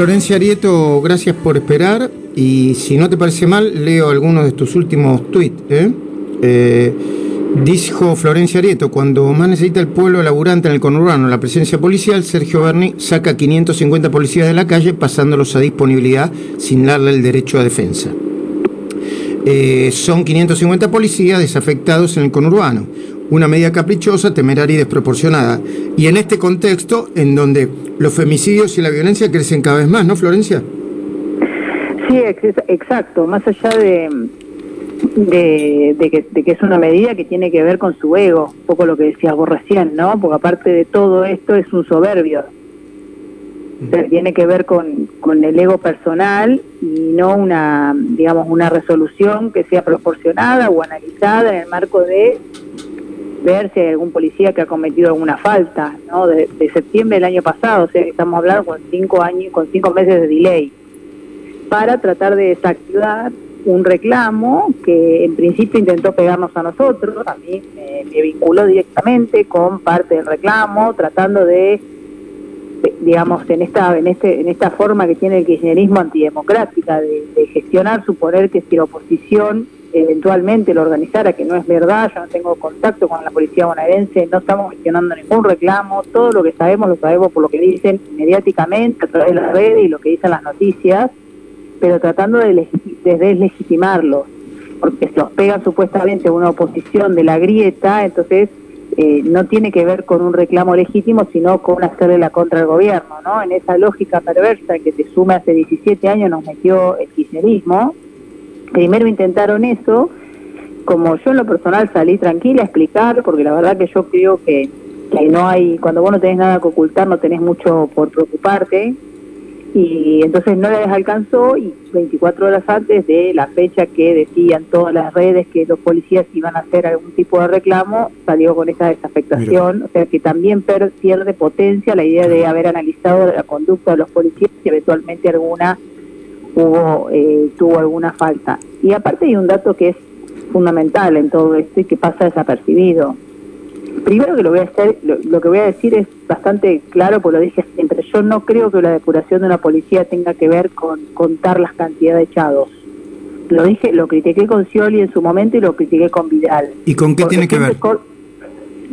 Florencia Arieto, gracias por esperar y si no te parece mal, leo algunos de tus últimos tweets. ¿eh? Eh, dijo Florencia Arieto, cuando más necesita el pueblo laburante en el conurbano la presencia policial, Sergio Berni saca 550 policías de la calle pasándolos a disponibilidad sin darle el derecho a defensa. Eh, son 550 policías desafectados en el conurbano una medida caprichosa, temeraria y desproporcionada. Y en este contexto, en donde los femicidios y la violencia crecen cada vez más, ¿no, Florencia? Sí, exacto. Más allá de, de, que, es una medida que tiene que ver con su ego, un poco lo que decías vos recién, ¿no? Porque aparte de todo esto es un soberbio. tiene que ver con, con el ego personal y no una, digamos, una resolución que sea proporcionada o analizada en el marco de ver si hay algún policía que ha cometido alguna falta, ¿no? De, septiembre del año pasado, o sea, estamos hablando con cinco años, con cinco meses de delay, para tratar de desactivar un reclamo que en principio intentó pegarnos a nosotros, a mí me, vinculó directamente con parte del reclamo, tratando de digamos en esta en este en esta forma que tiene el kirchnerismo antidemocrática de, de gestionar suponer que si la oposición eventualmente lo organizara, que no es verdad, yo no tengo contacto con la policía bonaerense, no estamos gestionando ningún reclamo, todo lo que sabemos lo sabemos por lo que dicen mediáticamente a través de las redes y lo que dicen las noticias, pero tratando de, deslegitimarlos, porque se los pega supuestamente una oposición de la grieta, entonces eh, no tiene que ver con un reclamo legítimo, sino con hacerle la contra al gobierno, ¿no? En esa lógica perversa que se sume hace 17 años nos metió el kirchnerismo, primero intentaron eso, como yo en lo personal salí tranquila a explicar, porque la verdad que yo creo que, que no hay, cuando vos no tenés nada que ocultar, no tenés mucho por preocuparte, y entonces no les alcanzó y 24 horas antes de la fecha que decían todas las redes que los policías iban a hacer algún tipo de reclamo, salió con esa desafectación, o sea que también pierde potencia la idea de haber analizado la conducta de los policías y eventualmente alguna hubo, eh, tuvo alguna falta. Y aparte hay un dato que es fundamental en todo esto y que pasa desapercibido. Primero que lo voy a hacer, lo, que voy a decir es bastante claro, porque lo dije siempre. Yo no creo que la depuración de una policía tenga que ver con contar las cantidades de echados. Lo dije, lo critiqué con Scioli en su momento y lo critiqué con Vidal. ¿Y con qué tiene que ver?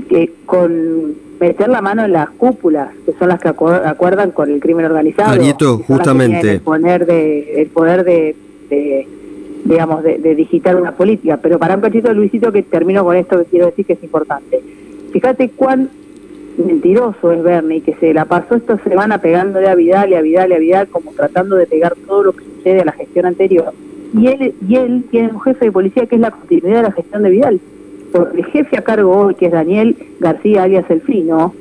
Que con meter la mano en las cúpulas, que son las que acuerdan con el crimen organizado. Arieto, justamente. El poder de, el poder de, digamos, de, digitar una política. Pero para un cachito, Luisito, que termino con esto que quiero decir que es importante. Fíjate cuán mentiroso es Bernie, que se la pasó esta semana pegándole a Vidal y a Vidal y a Vidal, como tratando de pegar todo lo que sucede a la gestión anterior. Y él, y él tiene un jefe de policía que es la continuidad de la gestión de Vidal el jefe a cargo hoy, que es Daniel García alias Elfino,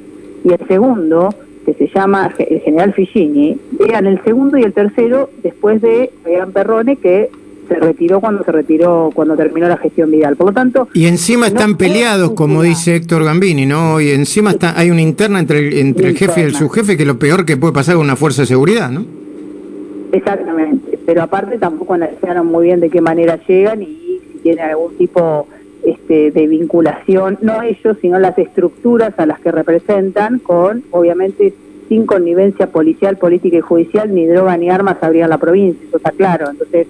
y el segundo, que se llama el general Figini, eran el segundo y el tercero después de Gran Perrone, que se retiró cuando se retiró, cuando terminó la gestión Vidal. Por lo tanto... Y encima están peleados, como dice Héctor Gambini, ¿no? Y encima está, hay una interna entre el, entre el jefe y el subjefe, que es lo peor que puede pasar con una fuerza de seguridad, ¿no? Exactamente, pero aparte tampoco analizaron muy bien de qué manera llegan y si tienen algún tipo este, de vinculación, no ellos, sino las estructuras a las que representan, con, obviamente, sin connivencia policial, política y judicial, ni droga ni armas habría la provincia, eso está claro. Entonces,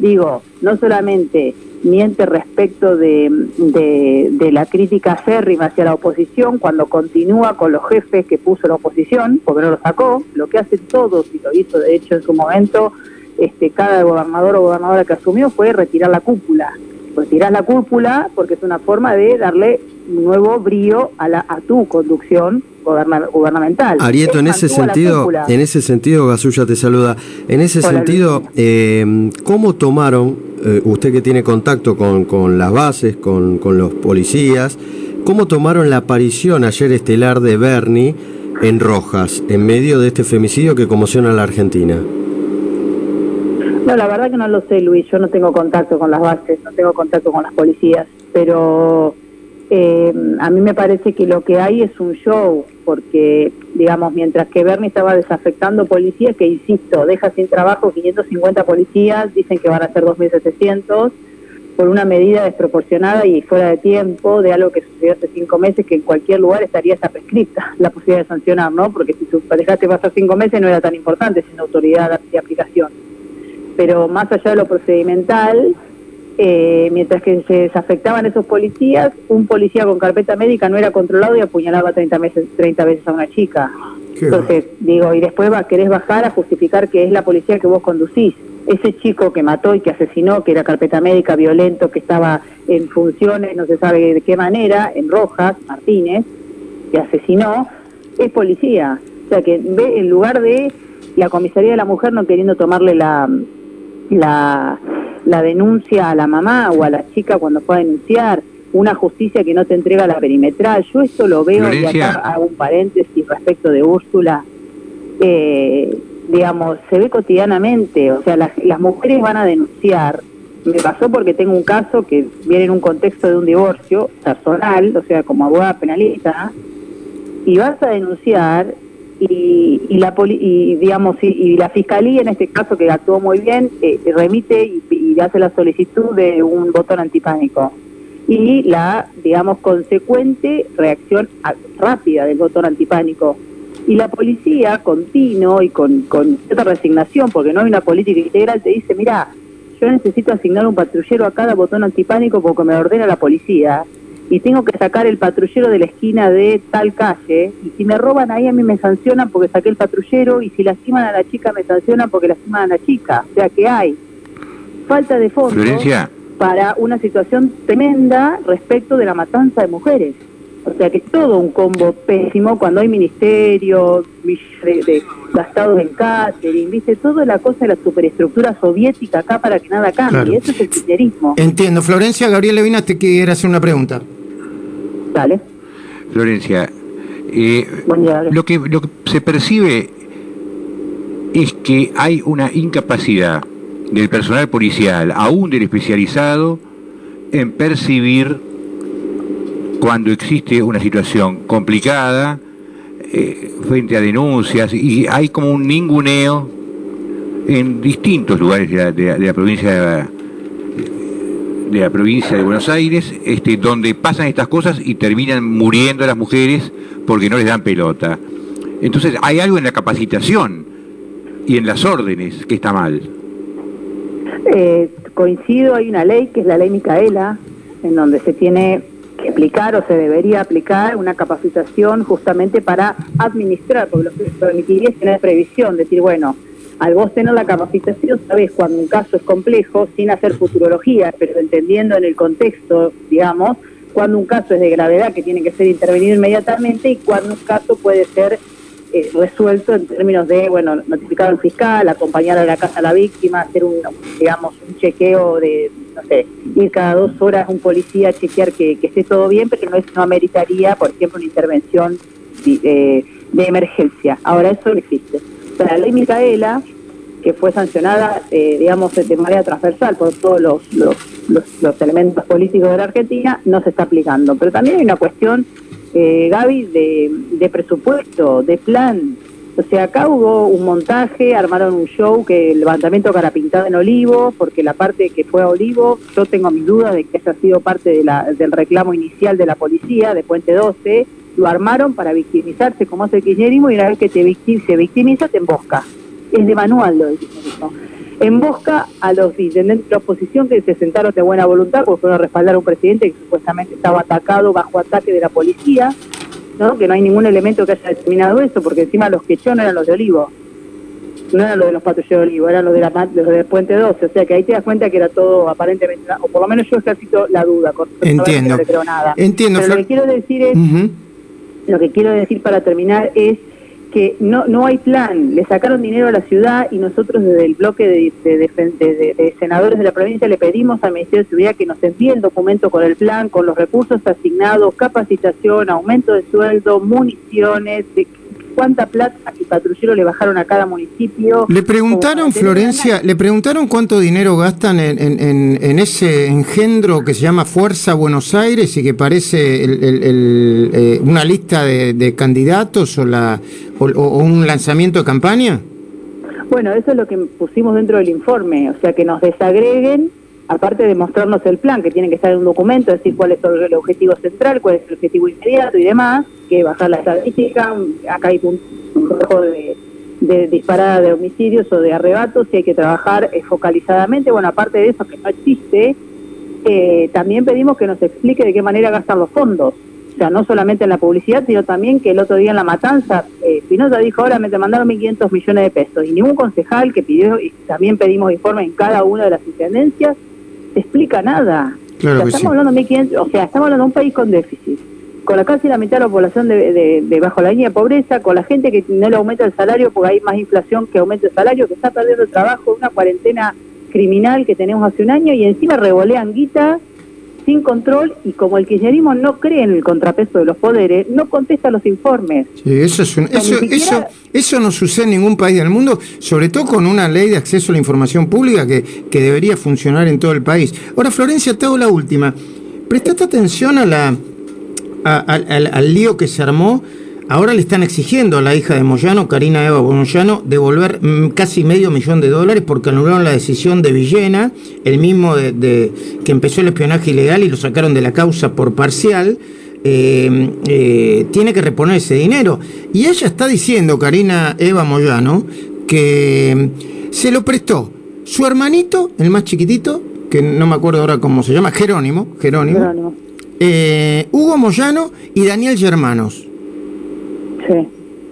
digo, no solamente miente respecto de, de, la crítica acérrima hacia la oposición cuando continúa con los jefes que puso la oposición, porque no lo sacó, lo que hace todos, y lo hizo de hecho en su momento, este, cada gobernador o gobernadora que asumió fue retirar la cúpula retiras la cúpula porque es una forma de darle un nuevo brío a, la, a tu conducción gubernamental. Arieto, en ese sentido, en ese sentido, Gasulla te saluda. En ese sentido, eh, ¿cómo tomaron, eh, usted que tiene contacto con, con las bases, con, con los policías, cómo tomaron la aparición ayer estelar de Bernie en Rojas, en medio de este femicidio que conmociona a la Argentina? No, la verdad que no lo sé, Luis. Yo no tengo contacto con las bases, no tengo contacto con las policías, pero eh, a mí me parece que lo que hay es un show, porque, digamos, mientras que Bernie estaba desafectando policías, que insisto, deja sin trabajo 550 policías, dicen que van a ser 2.700, por una medida desproporcionada y fuera de tiempo de algo que sucedió hace cinco meses que en cualquier lugar estaría esa prescripta la posibilidad de sancionar, ¿no? Porque si dejaste pasar cinco meses no era tan importante sin autoridad de aplicación. Pero más allá de lo procedimental, eh, mientras que se desafectaban esos policías, un policía con carpeta médica no era controlado y apuñalaba 30, meses, 30 veces a una chica. Entonces, digo, y después va, querés bajar a justificar que es la policía que vos conducís ese chico que mató y que asesinó, que era carpeta médica, violento, que estaba en funciones, no se sabe de qué manera, en Rojas, Martínez, que asesinó, es policía. O sea que ve en lugar de la comisaría de la mujer no queriendo tomarle la, la, la denuncia a la mamá o a la chica cuando fue a denunciar, una justicia que no te entrega la perimetral. Yo esto lo veo, y acá hago un paréntesis respecto de Úrsula. Eh, digamos, se ve cotidianamente, o sea, las, las mujeres van a denunciar. Me pasó porque tengo un caso que viene en un contexto de un divorcio personal, o sea, como abogada penalista, y vas a denunciar y, y la y digamos y, la fiscalía en este caso que actuó muy bien eh, remite y, y hace la solicitud de un botón antipánico. Y la digamos consecuente reacción rápida del botón antipánico. Y la policía, continuo y con, con cierta resignación, porque no hay una política integral, te dice, mira, yo necesito asignar un patrullero a cada botón antipánico porque me ordena la policía y tengo que sacar el patrullero de la esquina de tal calle y si me roban ahí a mí me sancionan porque saqué el patrullero y si lastiman a la chica me sancionan porque lastiman a la chica. O sea que hay falta de fondo para una situación tremenda respecto de la matanza de mujeres. O sea que es todo un combo pésimo cuando hay ministerios, de, gastados en catering, ¿viste? Toda la cosa de la superestructura soviética acá para que nada cambie. Eso es el kirchnerismo. Entiendo. Florencia, Gabriel Levina te quiere hacer una pregunta. Dale. Florencia, eh, lo, que, lo que se percibe es que hay una incapacidad del personal policial, aún del especializado, en percibir cuando existe una situación complicada eh, frente a denuncias y hay como un ninguneo en distintos lugares de la, de, la provincia de, la provincia de Buenos Aires, este, donde pasan estas cosas y terminan muriendo las mujeres porque no les dan pelota. Entonces hay algo en la capacitación y en las órdenes que está mal. Eh, coincido, hay una ley que es la ley Micaela, en donde se tiene que aplicar o se debería aplicar una capacitación justamente para administrar, porque lo que permitiría es tener previsión, decir, bueno, al vos tener la capacitación, sabes cuando un caso es complejo, sin hacer futurología, pero entendiendo en el contexto, digamos, cuando un caso es de gravedad que tiene que ser intervenido inmediatamente y cuando un caso puede ser eh, resuelto en términos de, bueno, notificar al fiscal, acompañar a la casa a la víctima, hacer un, digamos, un chequeo de, no sé, ir cada dos horas un policía a chequear que, esté todo bien, pero no, es, no ameritaría, por ejemplo, una intervención de, emergencia. Ahora eso no existe. La ley Micaela, que fue sancionada, eh, digamos, de manera transversal por todos los, los, los elementos políticos de la Argentina, no se está aplicando. Pero también hay una cuestión eh, Gaby, de, de presupuesto, de plan. O sea, acá hubo un montaje, armaron un show que el levantamiento cara pintado en Olivo, porque la parte que fue a Olivo, yo tengo mis dudas de que haya sido parte de la, del reclamo inicial de la policía de Puente 12, lo armaron para victimizarse como hace el kirchnerismo y una vez que te se victimiza te embosca. Es de manual lo del kirchnerismo embosca a los intendentes de la oposición que se sentaron de buena voluntad porque fueron a respaldar a un presidente que supuestamente estaba atacado bajo ataque de la policía, ¿no? que no hay ningún elemento que haya determinado eso, porque encima los que echó no eran los de Olivo, no eran los de los patrulleros de Olivo, eran los de la los del Puente 12, o sea que ahí te das cuenta que era todo aparentemente, o por lo menos yo ejercito la duda, con Entiendo. no le creo nada. Entiendo. Pero lo que quiero decir es, lo que quiero decir para terminar es que no, no hay plan, le sacaron dinero a la ciudad y nosotros desde el bloque de, de, senadores de la provincia le pedimos al Ministerio de Seguridad que nos envíe el documento con el plan, con los recursos asignados, capacitación, aumento de sueldo, municiones, de cuánta plata y patrullero le bajaron a cada municipio. Le preguntaron, Florencia, le preguntaron cuánto dinero gastan en, ese engendro que se llama Fuerza Buenos Aires y que parece eh, una lista de, candidatos o, la, o un lanzamiento de campaña. Bueno, eso es lo que pusimos dentro del informe, o sea, que nos desagreguen aparte de mostrarnos el plan, que tiene que estar en un documento, decir cuál es el objetivo central, cuál es el objetivo inmediato y demás, que bajar la estadística, acá hay un, un de, disparada de homicidios o de arrebatos y hay que trabajar eh, focalizadamente. Bueno, aparte de eso que no existe, eh, también pedimos que nos explique de qué manera gastan los fondos. O sea, no solamente en la publicidad, sino también que el otro día en la matanza, eh, Spinoza dijo, ahora me te mandaron 1.500 millones de pesos. Y ningún concejal que pidió, y también pedimos informe en cada una de las intendencias, explica nada. Claro estamos hablando de o sea, estamos hablando de un país con déficit, con la casi la mitad de la población de, de, bajo la línea de pobreza, con la gente que no le aumenta el salario porque hay más inflación que aumenta el salario, que está perdiendo el trabajo, una cuarentena criminal que tenemos hace un año y encima revolean guita sin control y como el kirchnerismo no cree en el contrapeso de los poderes, no contesta los informes. Sí, eso, es eso, eso, eso no sucede en ningún país del mundo, sobre todo con una ley de acceso a la información pública que, que debería funcionar en todo el país. Ahora, Florencia, te hago la última. Prestate atención a la, al, al lío que se armó Ahora le están exigiendo a la hija de Moyano, Karina Eva Moyano, devolver mm, casi medio millón de dólares porque anularon la decisión de Villena, el mismo de, que empezó el espionaje ilegal y lo sacaron de la causa por parcial. Eh, eh, tiene que reponer ese dinero. Y ella está diciendo, Karina Eva Moyano, que mm, se lo prestó su hermanito, el más chiquitito, que no me acuerdo ahora cómo se llama, Jerónimo, Jerónimo, eh, Hugo Moyano y Daniel Germanos.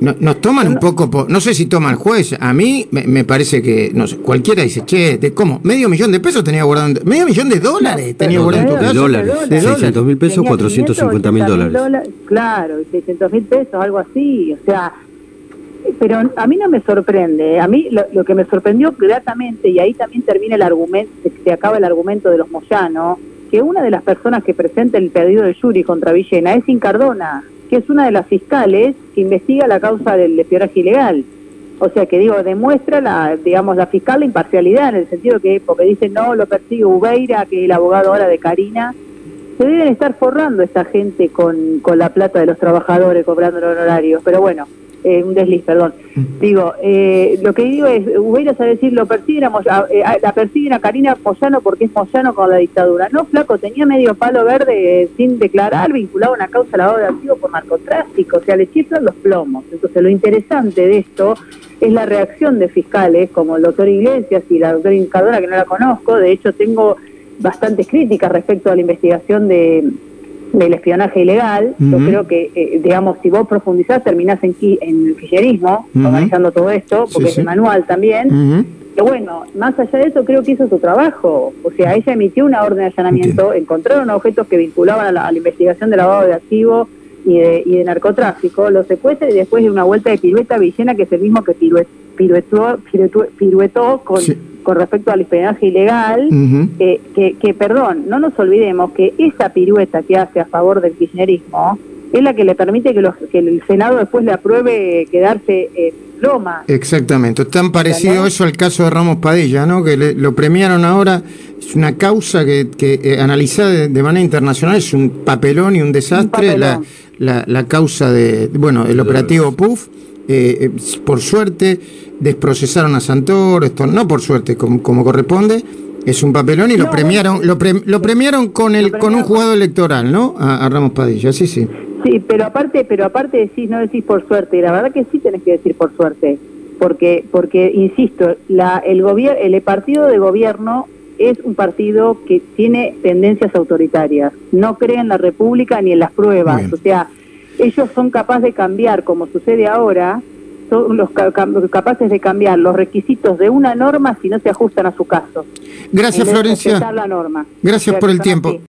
No, nos toman un poco, no sé si toma el juez, a mí me, parece que, no sé, cualquiera dice, che, de, ¿cómo? Medio millón de pesos tenía guardado, en, medio millón de dólares tenía guardado en tu casa. De dólares, de 600 mil pesos, 450 mil dólares. Claro, 600 mil pesos, algo así, o sea, pero a mí no me sorprende, a mí lo, que me sorprendió gratamente, y ahí también termina el argumento, se acaba el argumento de los Moyanos, que una de las personas que presenta el pedido de jury contra Villena es Incardona, que es una de las fiscales que investiga la causa del espionaje ilegal. O sea que digo, demuestra la, digamos, la fiscal la imparcialidad en el sentido que, porque dice no, lo persigue Ubeira, que es el abogado ahora de Karina, se deben estar forrando esta gente con, con la plata de los trabajadores cobrando los honorarios. Pero bueno, eh, un desliz, perdón. Digo, eh, lo que digo es, hubieras a decir, lo persiguen eh, la persiguen a Karina Moyano porque es Moyano con la dictadura. No, flaco, tenía medio palo verde sin declarar, vinculado a una causa lavado de activos por narcotráfico, o sea, le chiflan los plomos. Entonces, lo interesante de esto es la reacción de fiscales como el doctor Iglesias y la doctora Incadora, que no la conozco, de hecho tengo bastantes críticas respecto a la investigación de del espionaje ilegal. Yo creo que, eh, digamos, si vos profundizás, terminás en, en el fillerismo, organizando todo esto, porque es manual también. Que bueno, más allá de eso, creo que hizo su trabajo. O sea, ella emitió una orden de allanamiento, encontraron objetos que vinculaban a la, investigación de lavado de activos y de, y de narcotráfico, los secuestra y después de una vuelta de pirueta Villena, que es el mismo que piruetó, piruetó, con con respecto al espionaje ilegal, que, que, perdón, no nos olvidemos que esa pirueta que hace a favor del kirchnerismo es la que le permite que, los, que el Senado después le apruebe quedarse en Roma. Exactamente, es tan parecido eso al caso de Ramos Padilla, ¿no? que lo premiaron ahora, es una causa que, que eh, analizada de, manera internacional es un papelón y un desastre, La, la, la, causa de, bueno, el operativo PUF, eh, eh, por suerte desprocesaron a Santoro, esto no por suerte, como, corresponde, es un papelón y lo premiaron, lo, lo, premiaron con el con un jugado electoral, ¿no? A, Ramos Padilla, sí, sí. Sí, pero aparte, pero aparte decís, no decís por suerte, la verdad que sí tenés que decir por suerte, porque, porque insisto, la, el gobierno, el partido de gobierno es un partido que tiene tendencias autoritarias, no cree en la república ni en las pruebas, o sea, ellos son capaces de cambiar, como sucede ahora, son los capaces de cambiar los requisitos de una norma si no se ajustan a su caso. Gracias, Florencia. Gracias por el tiempo.